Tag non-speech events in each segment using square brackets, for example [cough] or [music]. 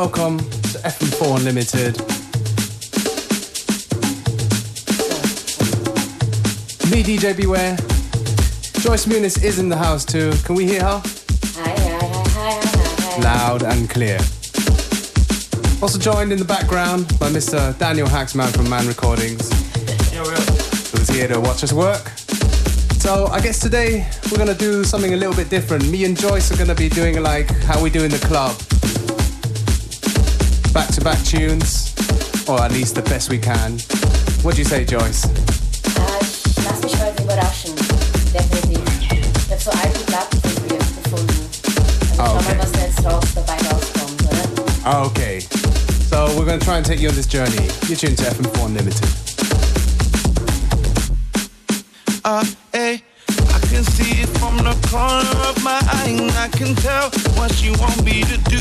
Welcome, welcome to FM4 Unlimited. Me, DJ Beware. Joyce Muniz is in the house too. Can we hear her? Hi, hi, hi, hi, hi, hi. Loud and clear. Also joined in the background by Mr. Daniel Haaksman from Man Recordings. Yeah, we Who's here to watch us work. So I guess today we're gonna do something a little bit different. Me and Joyce are gonna be doing like how we do in the club. Back to back tunes, or at least the best we can. What do you say, Joyce? Lass mich heute überraschen. Definitiv. Ich hab so alte Platten von früher gefunden. Also Ah, schau okay. mal, was da jetzt raus dabei rauskommt, oder? Okay. So we're gonna try and take you on this journey. You're tuned to FM4 Unlimited. uh, hey. I can see it from the corner of my eye, and I can tell what you want me to do.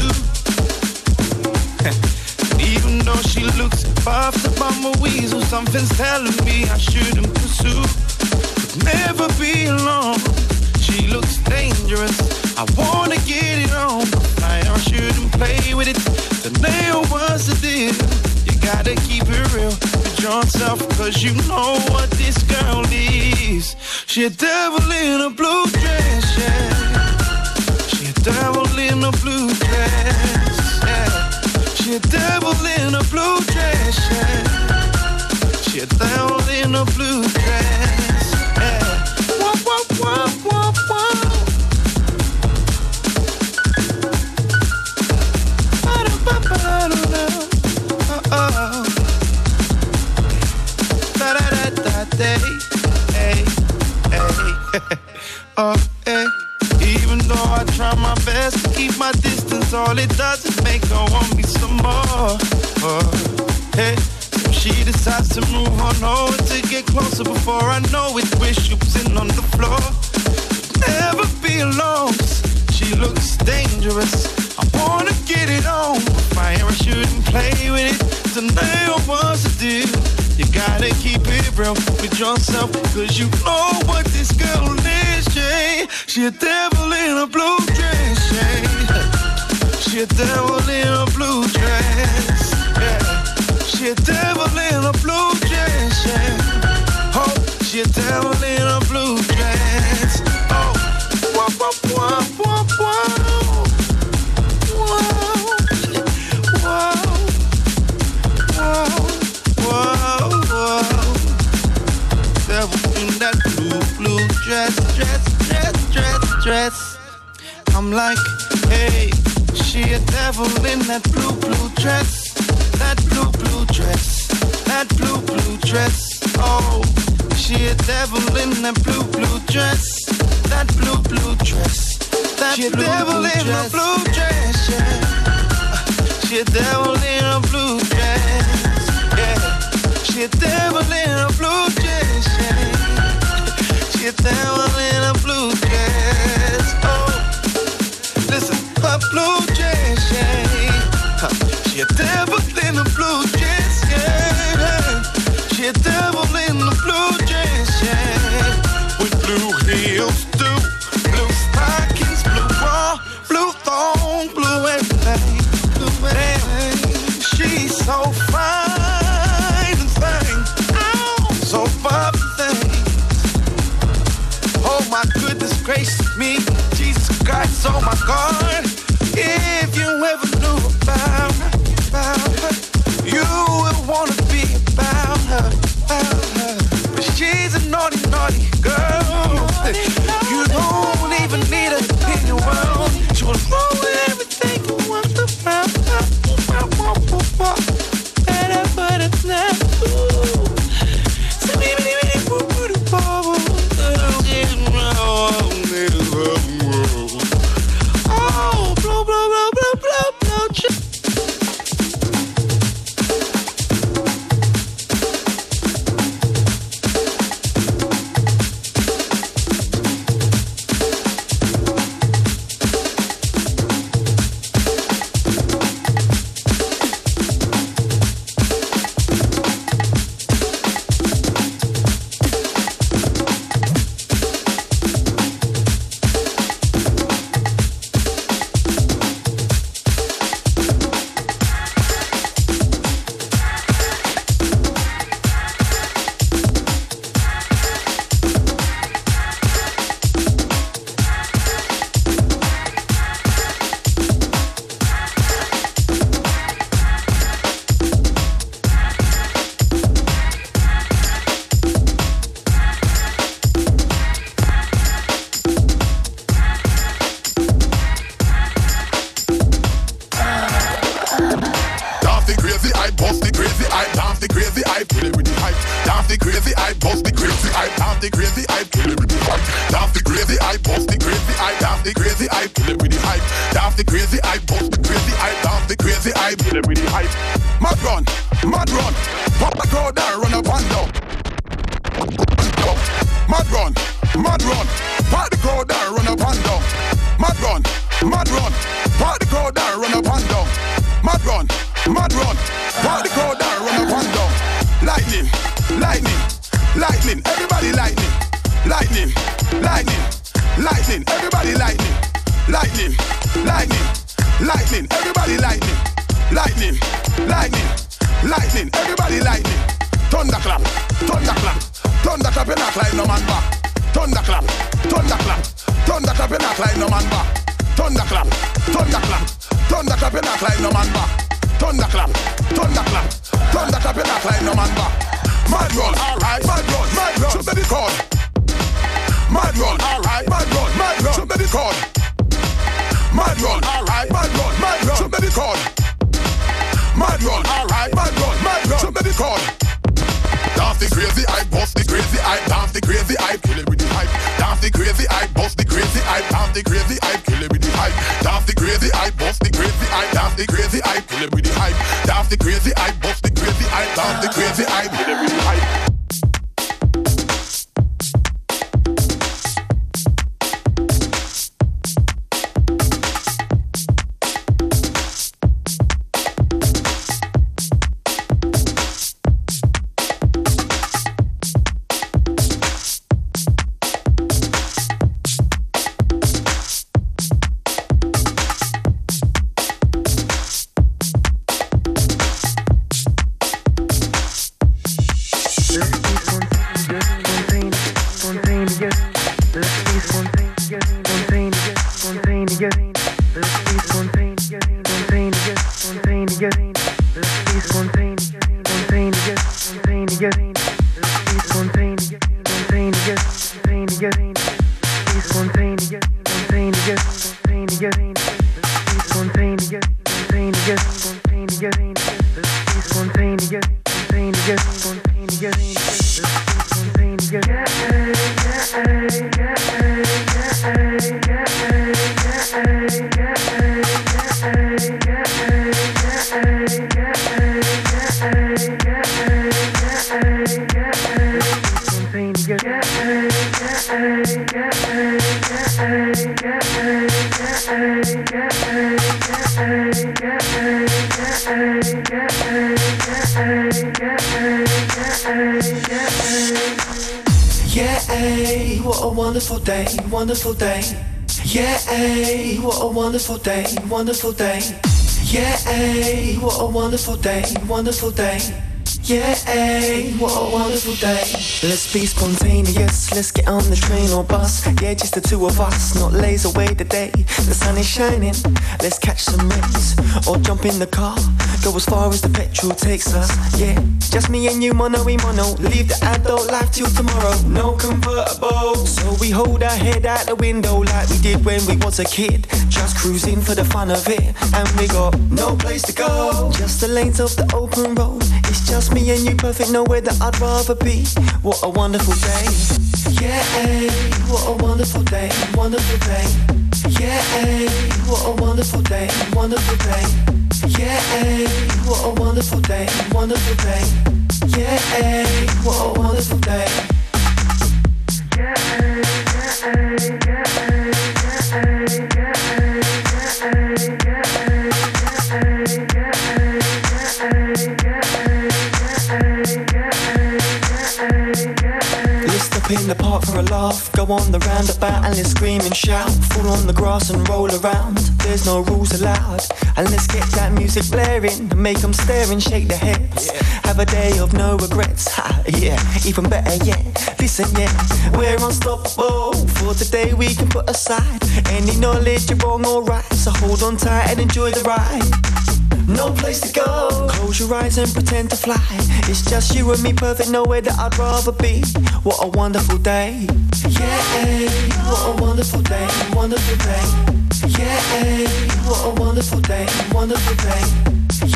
Up on weasel, something's telling me I shouldn't pursue. But never be alone. She looks dangerous. I wanna get it on. I shouldn't play with it. The nail was the deal. You gotta keep it real with yourself, cause you know what this girl is. She a devil in a blue dress, yeah. She a devil in a blue dress, yeah. She a devil in a blue dress, yeah. She a devil in a blue dress, yeah. Wah, wah, wah, wah, wah. Ba-da-ba-ba-da-da. Da-da-da-da-day. Oh, best to keep my distance, all it does is make her want me some more. Oh, decides to move on over to get closer before I know it, wish you was in on the floor. Never be alone. She looks dangerous. I wanna get it on. Fire, I shouldn't play with it. Tonight was the deal. You gotta keep it real with yourself, cause you know what this girl is, Jay. She a devil in a blue dress, Jay. She a devil in a blue dress. She a devil in a blue dress, yeah. Oh, she a devil in a blue dress. Oh, wah, wah, wah, wah, wah. Whoa, whoa, whoa, whoa, whoa. Devil in that blue, blue dress, dress, dress, dress, dress. I'm like, hey, she a devil in that blue, blue dress, that blue, blue dress, that blue, blue dress. Oh, she a devil in that blue, blue dress, that blue, blue dress, that she a devil in a blue dress, yeah. She a devil in a blue dress, yeah. She a devil in a blue dress, yeah. She a devil in a blue dress, oh. Listen, her blue dress, yeah. Huh. She a devil in Christ, the hype, kill it with the hype. Mad run, mad run, pop the crowd there, run up and down. Mad run, mad run, pop the crowd there, run up and down. Mad run, mad run, pop the crowd there, run up and down. Mad run, mad run, pop the crowd there, run up and down. Lightning, lightning, lightning, everybody lightning, lightning, lightning, lightning, everybody lightning, lightning, lightning, lightning, everybody lightning, lightning, lightning, lightning, everybody lightning. Thunderclap, thunderclap, thunderclap, you knock like no man back. Thunderclap, thunderclap, thunderclap, you knock like no man back. Thunderclap, thunderclap, thunderclap, you knock like no man back. Thunderclap, thunderclap, thunderclap, you knock like no man back. Mad run, alright, mad run, mad run, the cord. Mad run, alright, mad run, mad run, the cord. Mad run, alright, mad run, mad run, the cord. Mad run, alright, mad run, mad run, shoot the cord. Dance the crazy hype, bust the crazy hype, dance the crazy hype, kill it with the hype. Dance the crazy hype, bust the crazy hype, dance the crazy hype, kill it with the hype. Dance the crazy hype, bust the crazy hype, dance the crazy hype, kill it with the hype. Dance the crazy hype, bust the crazy hype, dance the crazy hype, kill it with the hype. Wonderful day, wonderful day. Yeah, what a wonderful day, wonderful day. Yeah, what a wonderful day. Let's be spontaneous, let's get on the train or bus. Yeah, just the two of us, not laze away the day. The sun is shining, let's catch some rays. Or jump in the car, go as far as the petrol takes us. Yeah, just me and you, mono we mono. Leave the adult life till tomorrow. No convertible, so we hold our head out the window like we did when we was a kid. Just cruising for the fun of it, and we got no place to go. Just the lanes of the open road. It's just me and you, perfect nowhere that I'd rather be. What a wonderful day. Yeah, what a wonderful day, wonderful day. Yeah, what a wonderful day, wonderful day. Yeah, what a wonderful day, wonderful day. Yeah, what a wonderful day. Yeah, yeah, yeah, the park for a laugh. Go on the roundabout and let's scream and shout. Fall on the grass and roll around. There's no rules allowed. And let's get that music blaring. Make them stare and shake their heads. Have a day of no regrets. Ha, yeah, even better yet. Listen, yeah, we're unstoppable. For today we can put aside any knowledge you're wrong or right. So hold on tight and enjoy the ride no place to go. Close your eyes and pretend to fly. It's just you and me, perfect, nowhere that I'd rather be. What a wonderful day. Yeah, what a wonderful day, wonderful day. Yeah, what a wonderful day, wonderful day.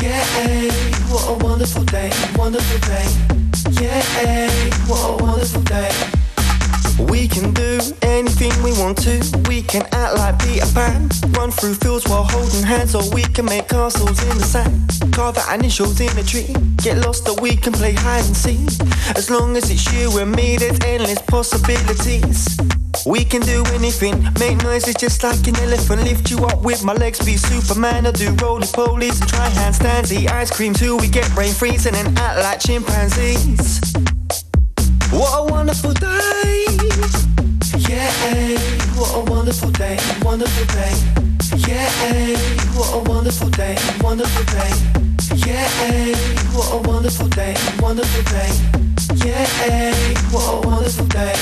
Yeah, what a wonderful day, wonderful day. Yeah, what a wonderful day. We can do anything we want to. We can act like Peter Pan, run through fields while holding hands, or we can make castles in the sand, carve our initials in a tree. Get lost, or we can play hide and seek. As long as it's you and me, there's endless possibilities. We can do anything, make noises just like an elephant. Lift you up with my legs, be Superman. I do roly polies and try handstands, eat ice cream till we get brain freeze, and then act like chimpanzees. What a wonderful day! Yeah, what a wonderful day, wonderful day. Yeah, what a wonderful day, wonderful day. Yeah, what a wonderful day, wonderful day. Yeah, what a wonderful day.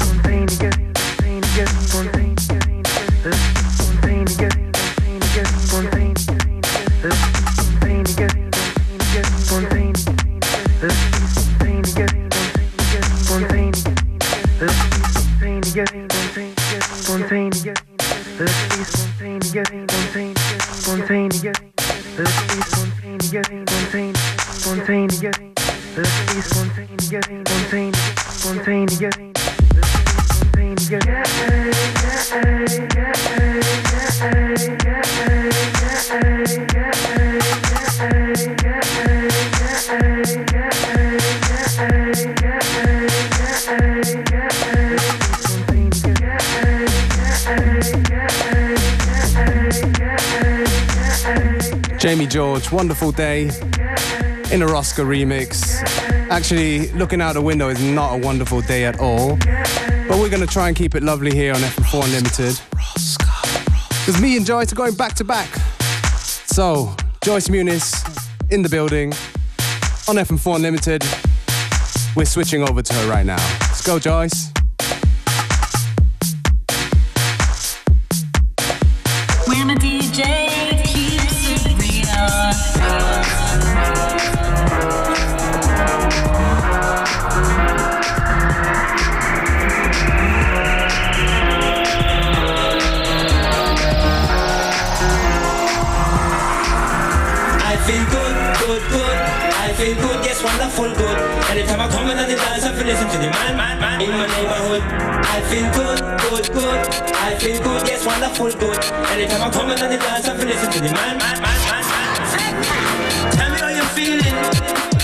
Spontaneous, spontaneous, spontaneous, Wonderful Day in a Rosca remix. Actually, looking out the window is not a wonderful day at all, but we're gonna try and keep it lovely here on FM4 Unlimited. Because me and Joyce are going back to back. So, Joyce Muniz in the building on FM4 Unlimited. We're switching over to her right now. Let's go, Joyce. Feel good, yes, wonderful, good. Anytime I come in the dance, I feel listen to the man, man, man in my neighborhood. I feel good, good, good. I feel good, yes, wonderful, good. Anytime I come in the dance, I feel listen to the man, man, man, man, man. Tell me how you're feeling.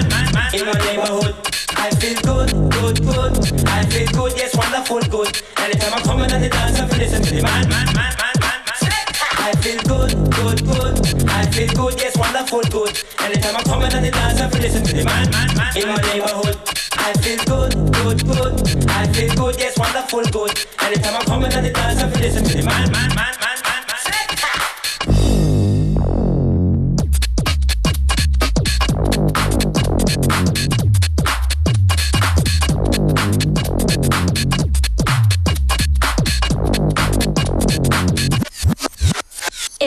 In my neighborhood. I feel good, good, good. I feel good, yes, wonderful, good. Anytime I'm coming on the dance, I feel listen to the man, man, man, man, man, man. I feel good, good, good. I feel good, yes, wonderful, good. Anytime I'm coming on the dance, I feel listen to the man, in my neighborhood. I feel good, good, good. I feel good, yes, wonderful, good. Anytime I'm coming on the dance, I feel listen to the man, man, man.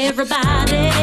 Everybody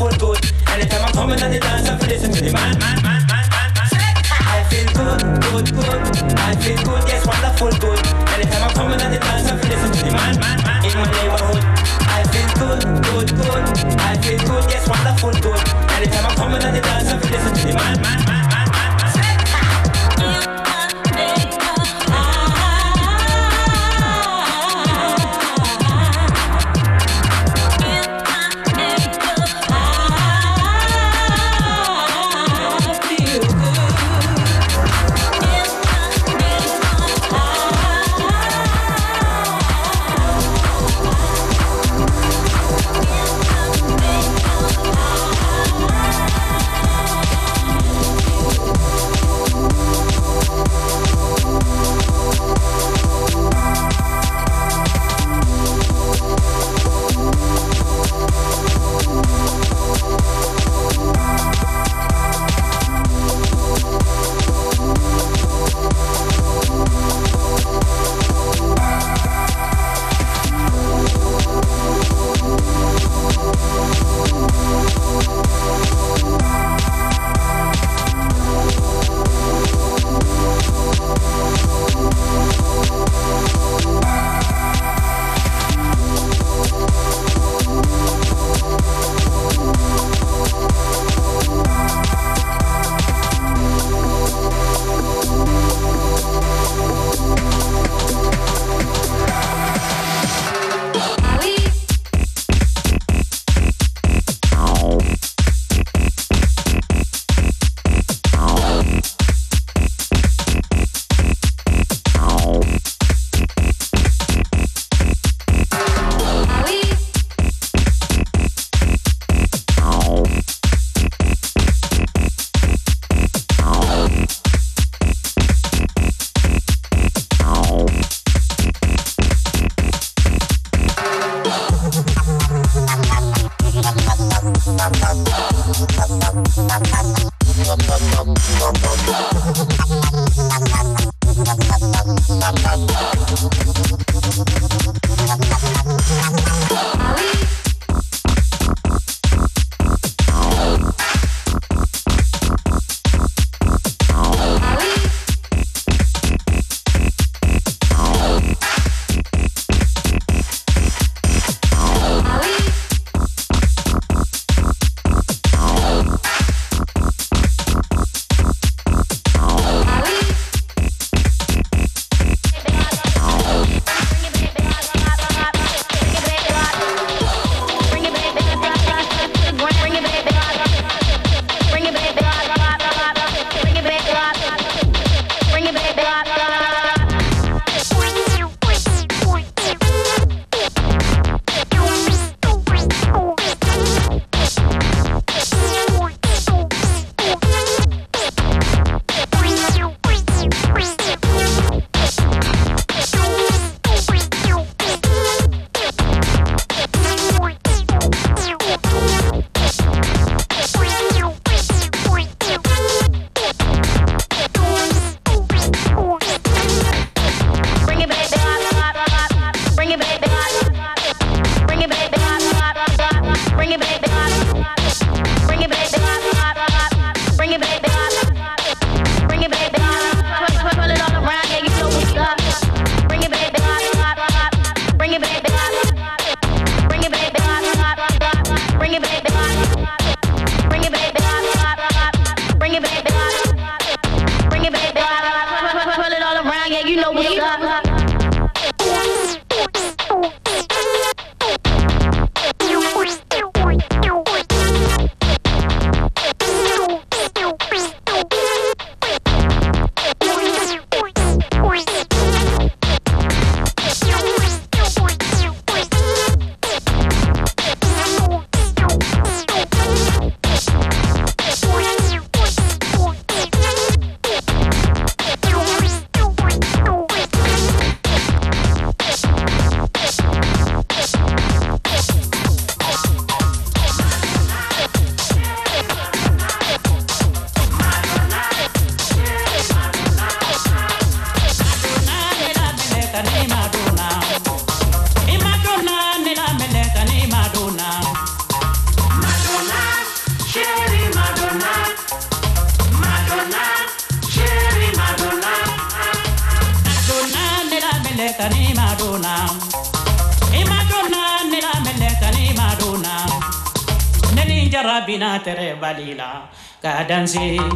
wonderful, good. Anytime I'm coming on the dance, I feel listen to the man, man, man, man, man, man. I feel good, good, good. I feel good, yes, wonderful, good. Anytime I'm coming on the dance, kadansi,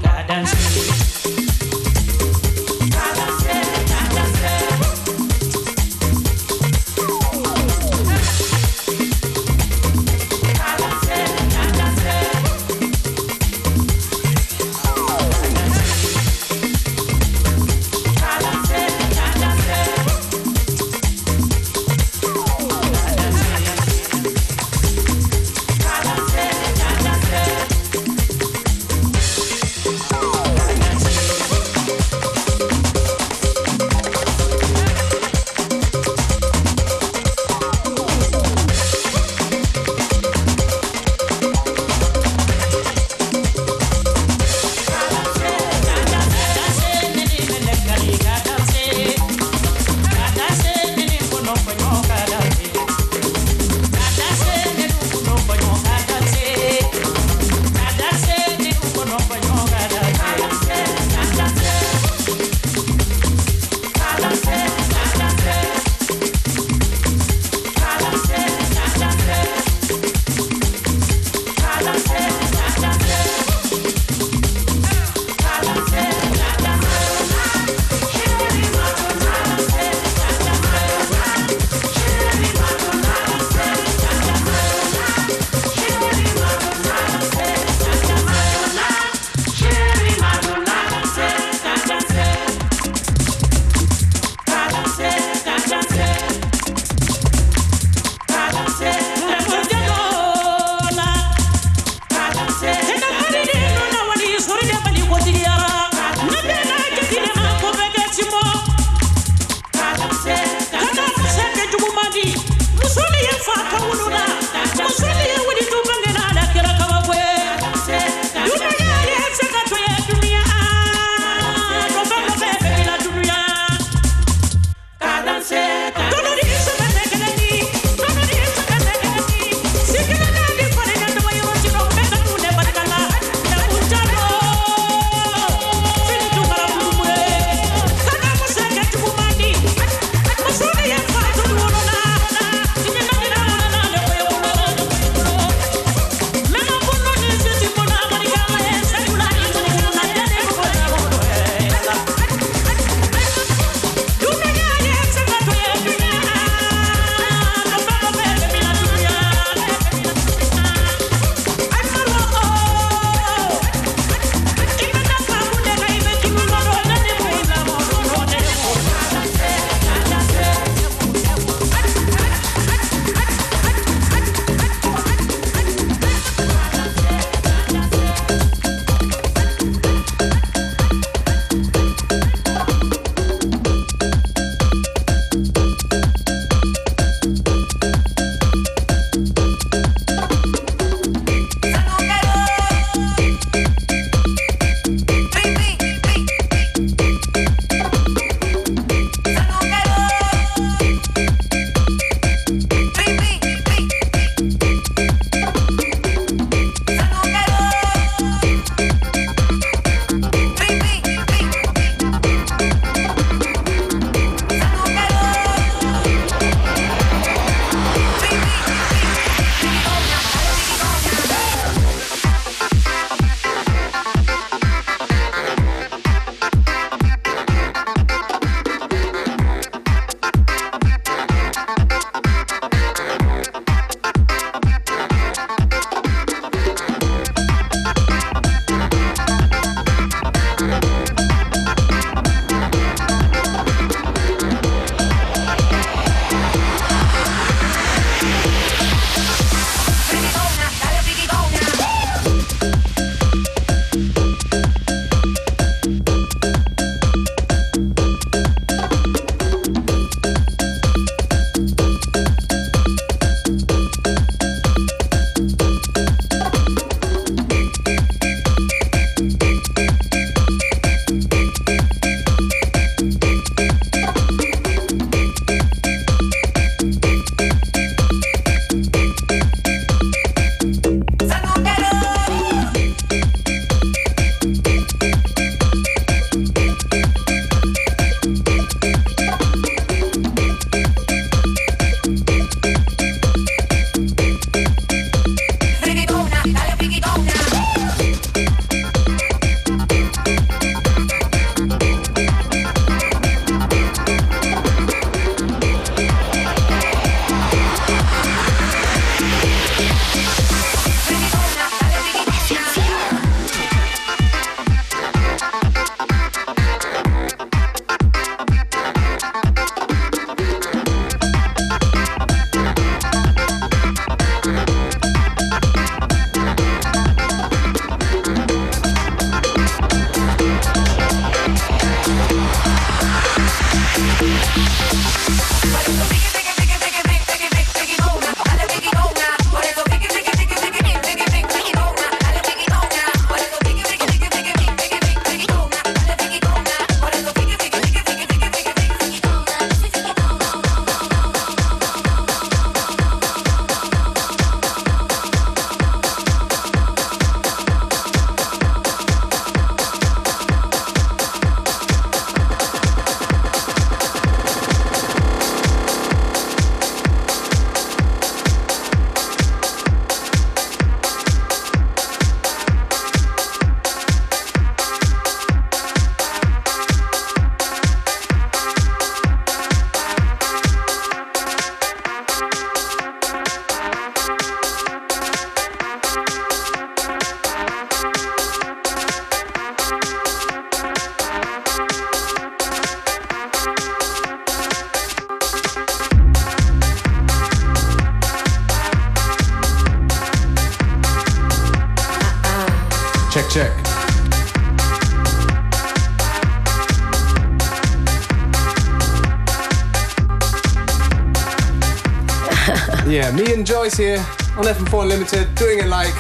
here on FM4 Unlimited doing it like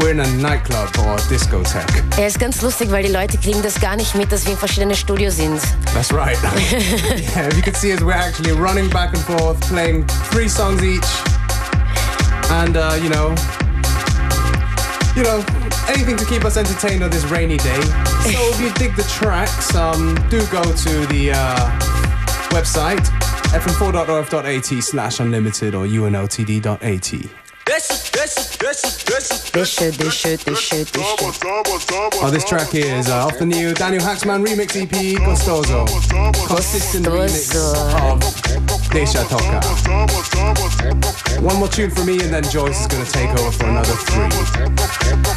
we're in a nightclub or discotheque. Er ist ganz lustig, weil die Leute kriegen das gar nicht mit, dass wir in verschiedenen Studios sind. That's right. [laughs] yeah, if you can see us, we're actually running back and forth, playing three songs each. And, uh, you know, you know, anything to keep us entertained on this rainy day. So if you dig the tracks, um, do go to the uh, website fm4.orf.at slash unlimited or unltd.at. Dische, dische, dische, dische. Oh, this track here is uh, off the new Daniel Haaksman remix EP, Costoso. Consistent remix of Desha Toka. One more tune from me and then Joyce is going to take over for another three.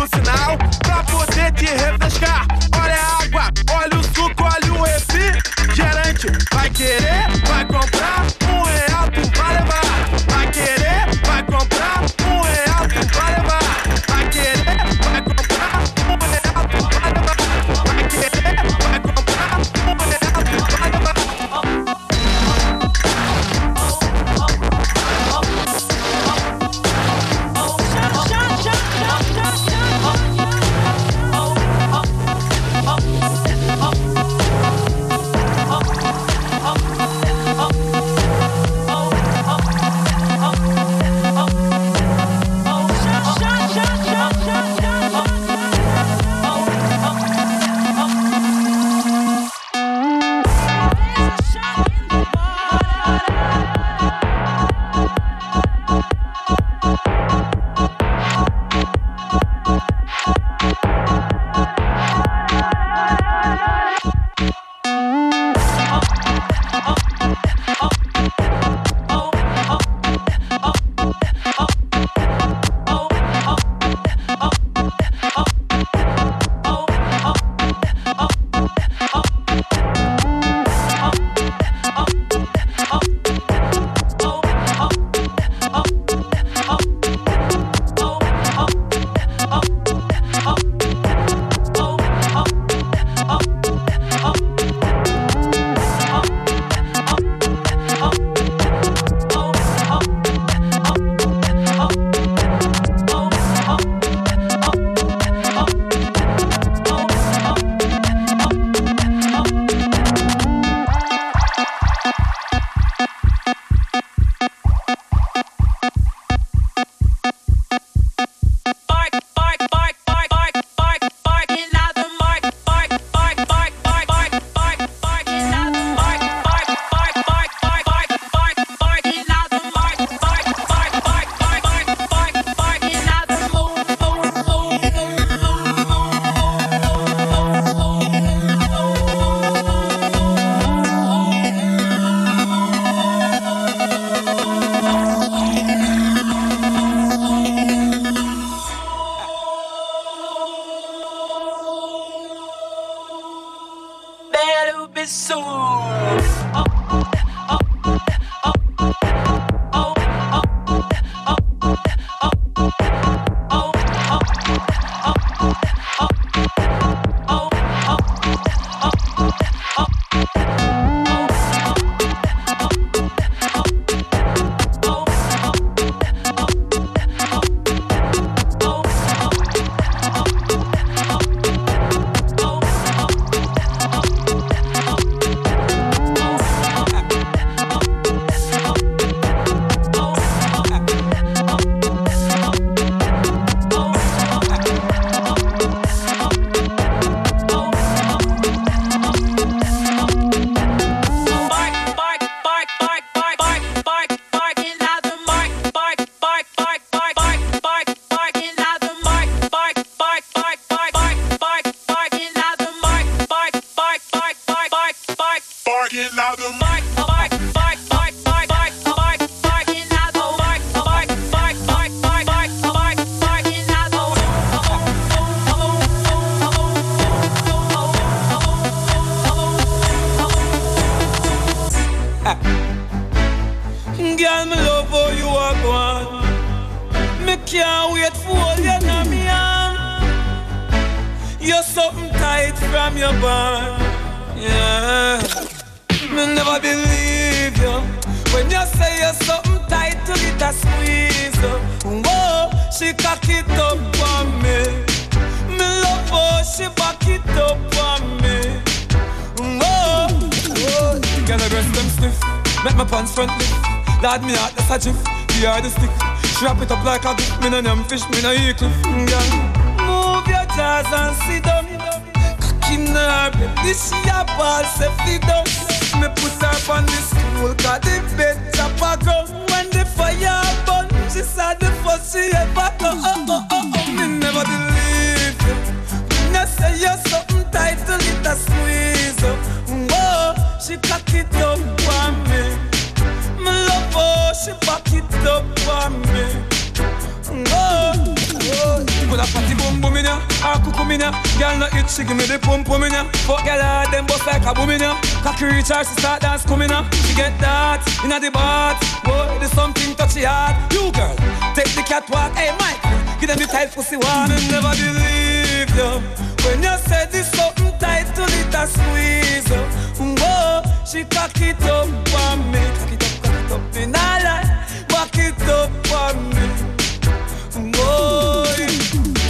Oh. fish, me no equal Mercury she start dance coming up. She get that in the bath. Boy, there's something touchy hard. You girl, take the catwalk. Hey, Mike, give them the tight pussy one and never believe you. When you said this something tight to the I squeeze you. Whoa, she cock it up for me. Cock it up, cock it up in a lie. Back it up for me. Boy,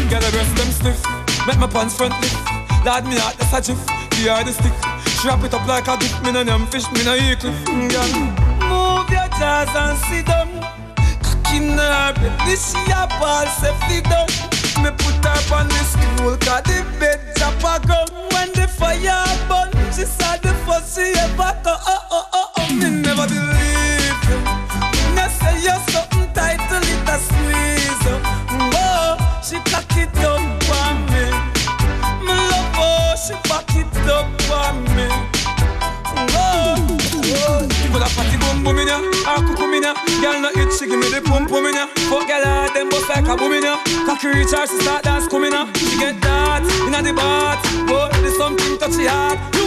get the rest them stiff. Make my pants front lift. Lad me out, that's a jiff. Here are the stick. She wrap it up like a dick, me no name fish, me no eagle finger. Move your jaws and sit down. Cocking her belly, she a ball safety down. Me put her on the stool, cause the bed drop a gun. When the fire burn, she said the first she ever got. Oh, oh, oh, oh, oh, me never believe. Creatures, recharge, she start dance coming up. She get that, in the bath. Oh, there's something touchy heart.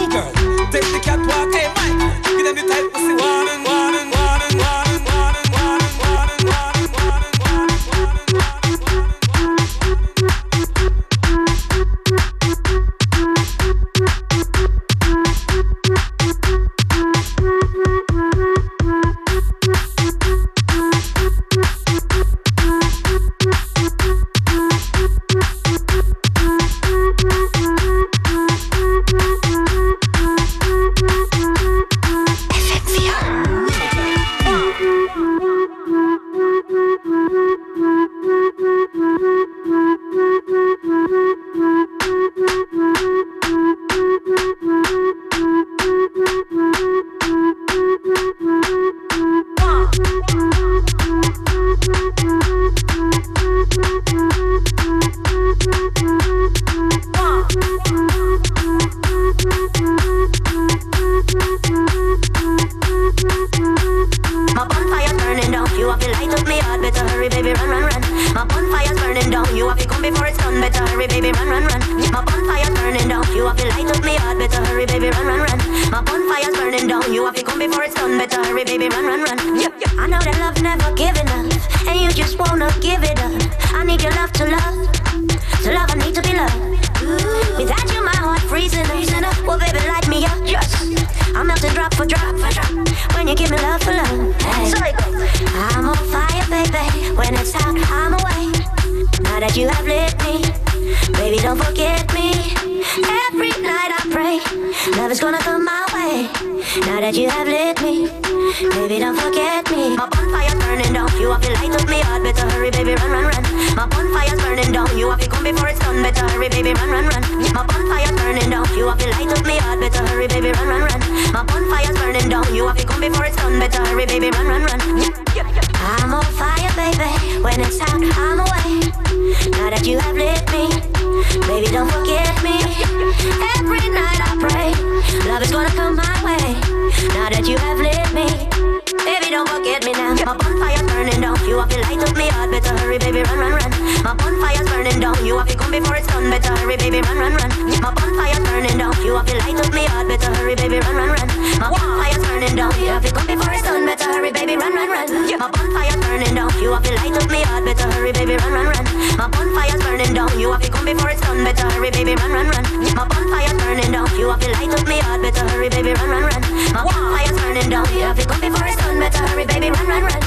My bonfire's burning down, you have to come before it's done. Better hurry, baby, run, run, run. My bonfire's burning down, you have to light up me heart. Better hurry, baby, run, run, run. My bonfire's burning down, you have to come before it's done. Better hurry, baby, run, run, run. My bonfire's burning down, you have to light up me heart. Better hurry, baby, run, run, run. My bonfire's burning down, you have to come before it's done. Better hurry, baby, run, run, run. My bonfire's burning down, you have to light up me heart. Better hurry, baby, run, run, run. My bonfire's burning down, you have to come before it's done. Better hurry, baby, run, run, run.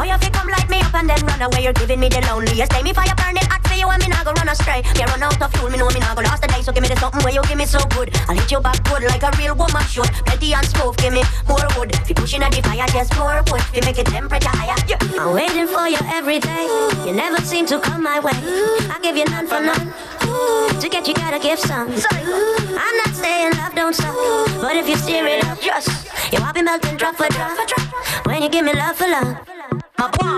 Oh, you have to come like away. You're giving me the loneliest. Day me fire burning hot for you and me not go run astray. Me run out of fuel, me know me not go last the day. So give me the something where you give me so good. I'll hit you back good like a real woman should. Plenty and stove, give me more wood. If you pushing at the fire, just more wood. If you make it temperature higher. Yeah. I'm waiting for you every day. You never seem to come my way. I give you none for none. To get you gotta give some. I'm not saying love don't suck, but if you steer it up, just you will be melting drop for drop. When you give me love for love. My wah.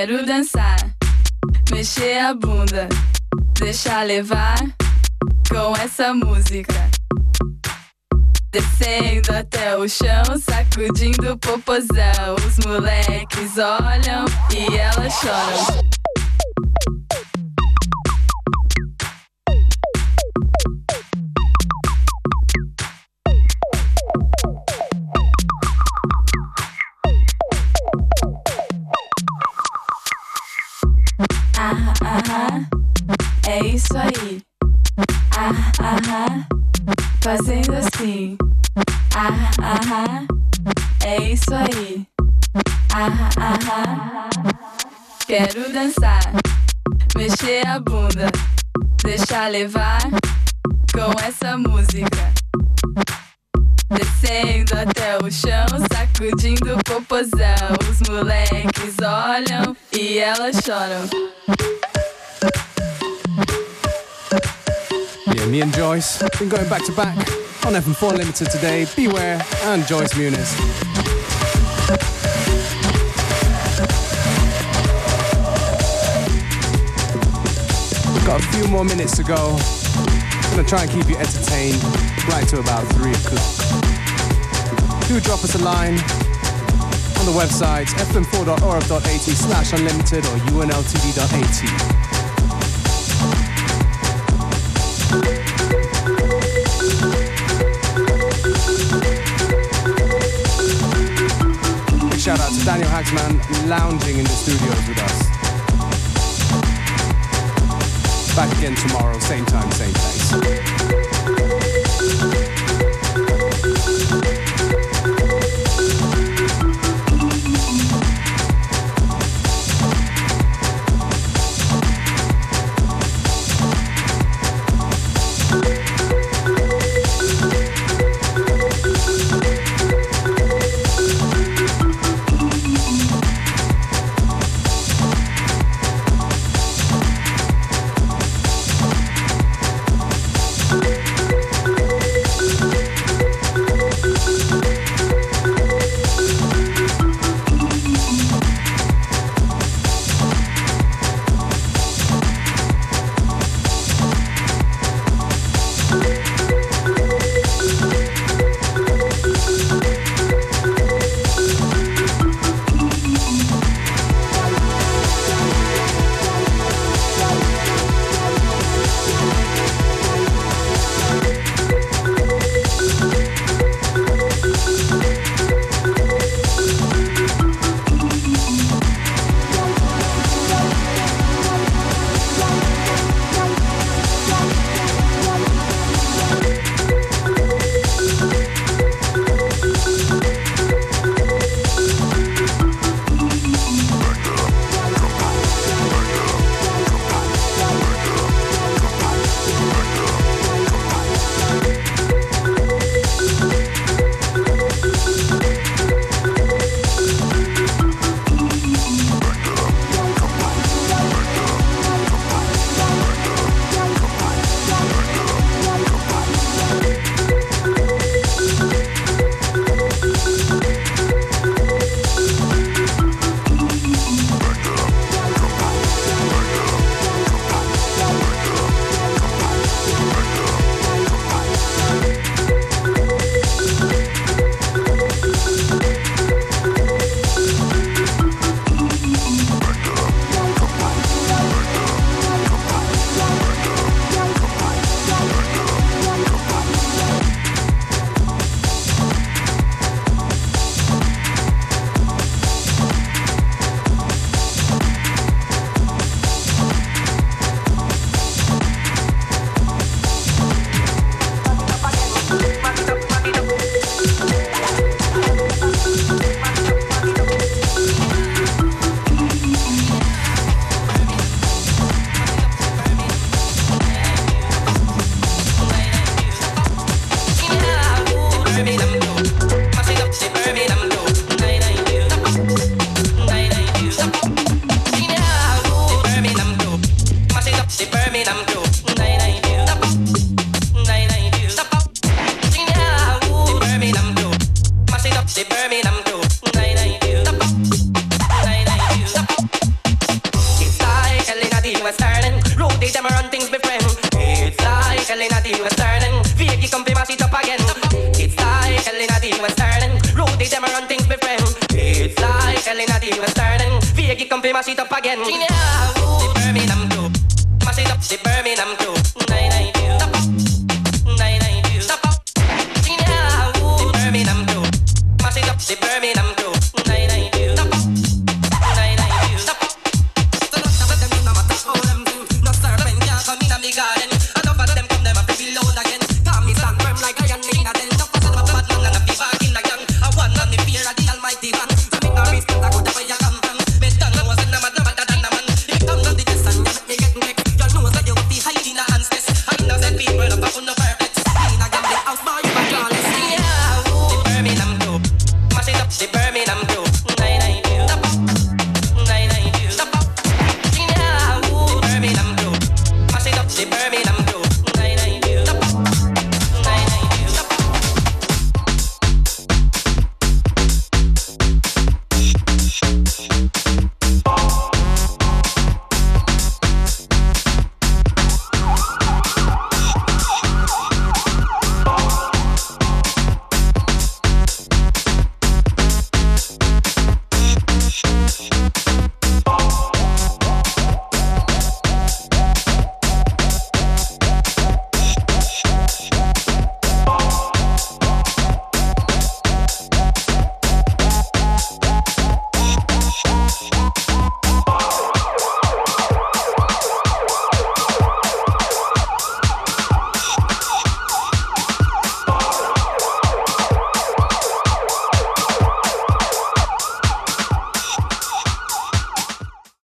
Quero dançar, mexer a bunda, deixar levar com essa música. Descendo até o chão, sacudindo o popozão. Os moleques olham e elas choram. Isso aí. Ah, ah, fazendo assim. Ah, ah, é isso aí. Ah, ah, quero dançar, mexer a bunda, deixar levar com essa música. Descendo até o chão, sacudindo o popozão. Os moleques olham e elas choram. Yeah, me and Joyce been going back to back on FM4 Limited today. Beware and Joyce Muniz. We've got a few more minutes to go. I'm Gonna try and keep you entertained right to about three o'clock. Do drop us a line on the website fm4.orf.at slash unlimited or unltv.at. Big shout out to Daniel Haaksman lounging in the studios with us. Back again tomorrow, same time, same place.